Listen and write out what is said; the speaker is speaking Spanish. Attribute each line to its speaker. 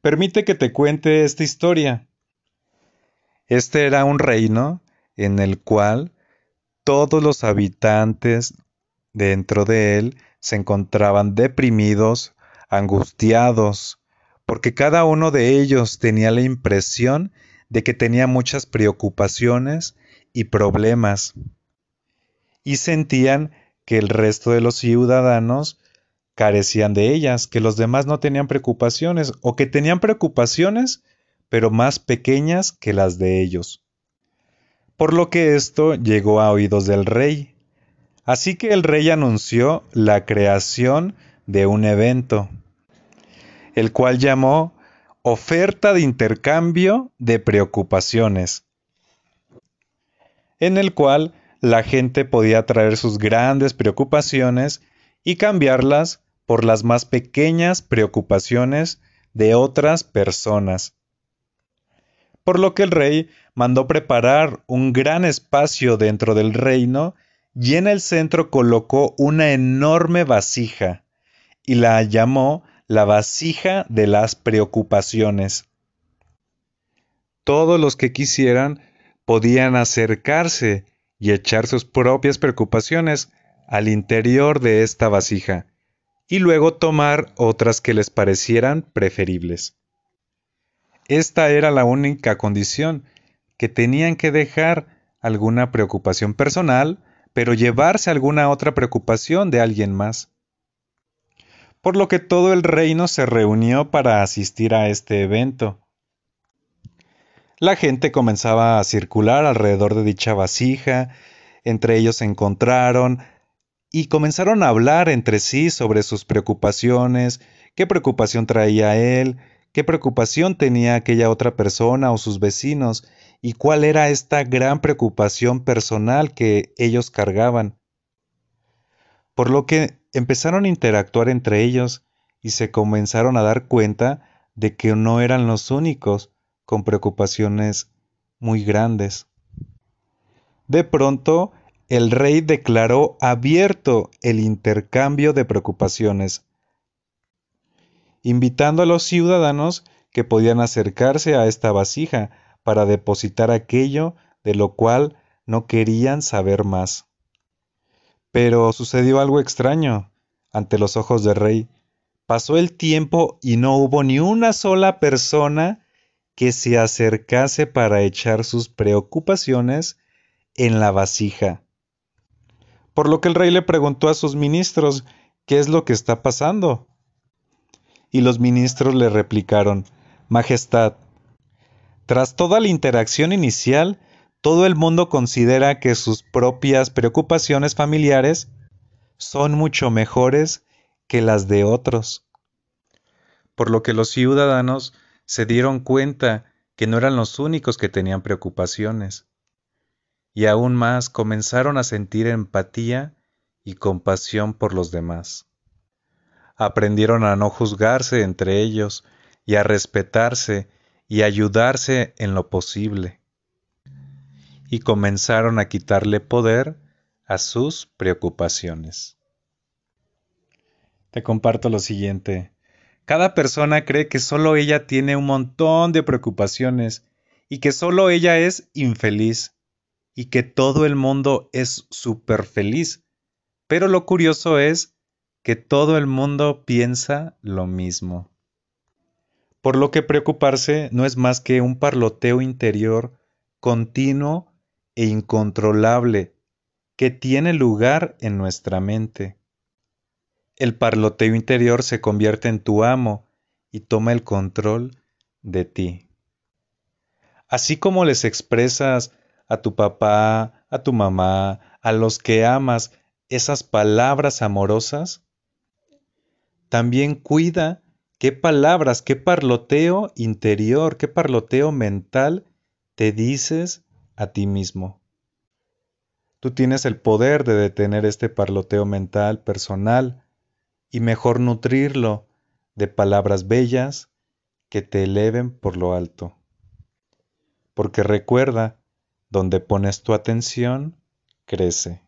Speaker 1: permite que te cuente esta historia. Este era un reino en el cual todos los habitantes dentro de él se encontraban deprimidos, angustiados, porque cada uno de ellos tenía la impresión de que tenía muchas preocupaciones y problemas, y sentían que el resto de los ciudadanos carecían de ellas, que los demás no tenían preocupaciones, o que tenían preocupaciones, pero más pequeñas que las de ellos. Por lo que esto llegó a oídos del rey. Así que el rey anunció la creación de un evento, el cual llamó oferta de intercambio de preocupaciones, en el cual la gente podía traer sus grandes preocupaciones y cambiarlas por las más pequeñas preocupaciones de otras personas. Por lo que el rey mandó preparar un gran espacio dentro del reino y en el centro colocó una enorme vasija y la llamó la vasija de las preocupaciones. Todos los que quisieran podían acercarse y echar sus propias preocupaciones al interior de esta vasija, y luego tomar otras que les parecieran preferibles. Esta era la única condición, que tenían que dejar alguna preocupación personal, pero llevarse alguna otra preocupación de alguien más por lo que todo el reino se reunió para asistir a este evento. La gente comenzaba a circular alrededor de dicha vasija, entre ellos se encontraron y comenzaron a hablar entre sí sobre sus preocupaciones, qué preocupación traía él, qué preocupación tenía aquella otra persona o sus vecinos, y cuál era esta gran preocupación personal que ellos cargaban. Por lo que empezaron a interactuar entre ellos y se comenzaron a dar cuenta de que no eran los únicos con preocupaciones muy grandes. De pronto, el rey declaró abierto el intercambio de preocupaciones, invitando a los ciudadanos que podían acercarse a esta vasija para depositar aquello de lo cual no querían saber más. Pero sucedió algo extraño ante los ojos del rey. Pasó el tiempo y no hubo ni una sola persona que se acercase para echar sus preocupaciones en la vasija. Por lo que el rey le preguntó a sus ministros qué es lo que está pasando. Y los ministros le replicaron, Majestad, tras toda la interacción inicial, todo el mundo considera que sus propias preocupaciones familiares son mucho mejores que las de otros. Por lo que los ciudadanos se dieron cuenta que no eran los únicos que tenían preocupaciones. Y aún más comenzaron a sentir empatía y compasión por los demás. Aprendieron a no juzgarse entre ellos y a respetarse y ayudarse en lo posible y comenzaron a quitarle poder a sus preocupaciones. Te comparto lo siguiente. Cada persona cree que solo ella tiene un montón de preocupaciones y que solo ella es infeliz y que todo el mundo es súper feliz. Pero lo curioso es que todo el mundo piensa lo mismo. Por lo que preocuparse no es más que un parloteo interior continuo e incontrolable que tiene lugar en nuestra mente. El parloteo interior se convierte en tu amo y toma el control de ti. Así como les expresas a tu papá, a tu mamá, a los que amas esas palabras amorosas, también cuida qué palabras, qué parloteo interior, qué parloteo mental te dices a ti mismo. Tú tienes el poder de detener este parloteo mental personal y mejor nutrirlo de palabras bellas que te eleven por lo alto. Porque recuerda, donde pones tu atención, crece.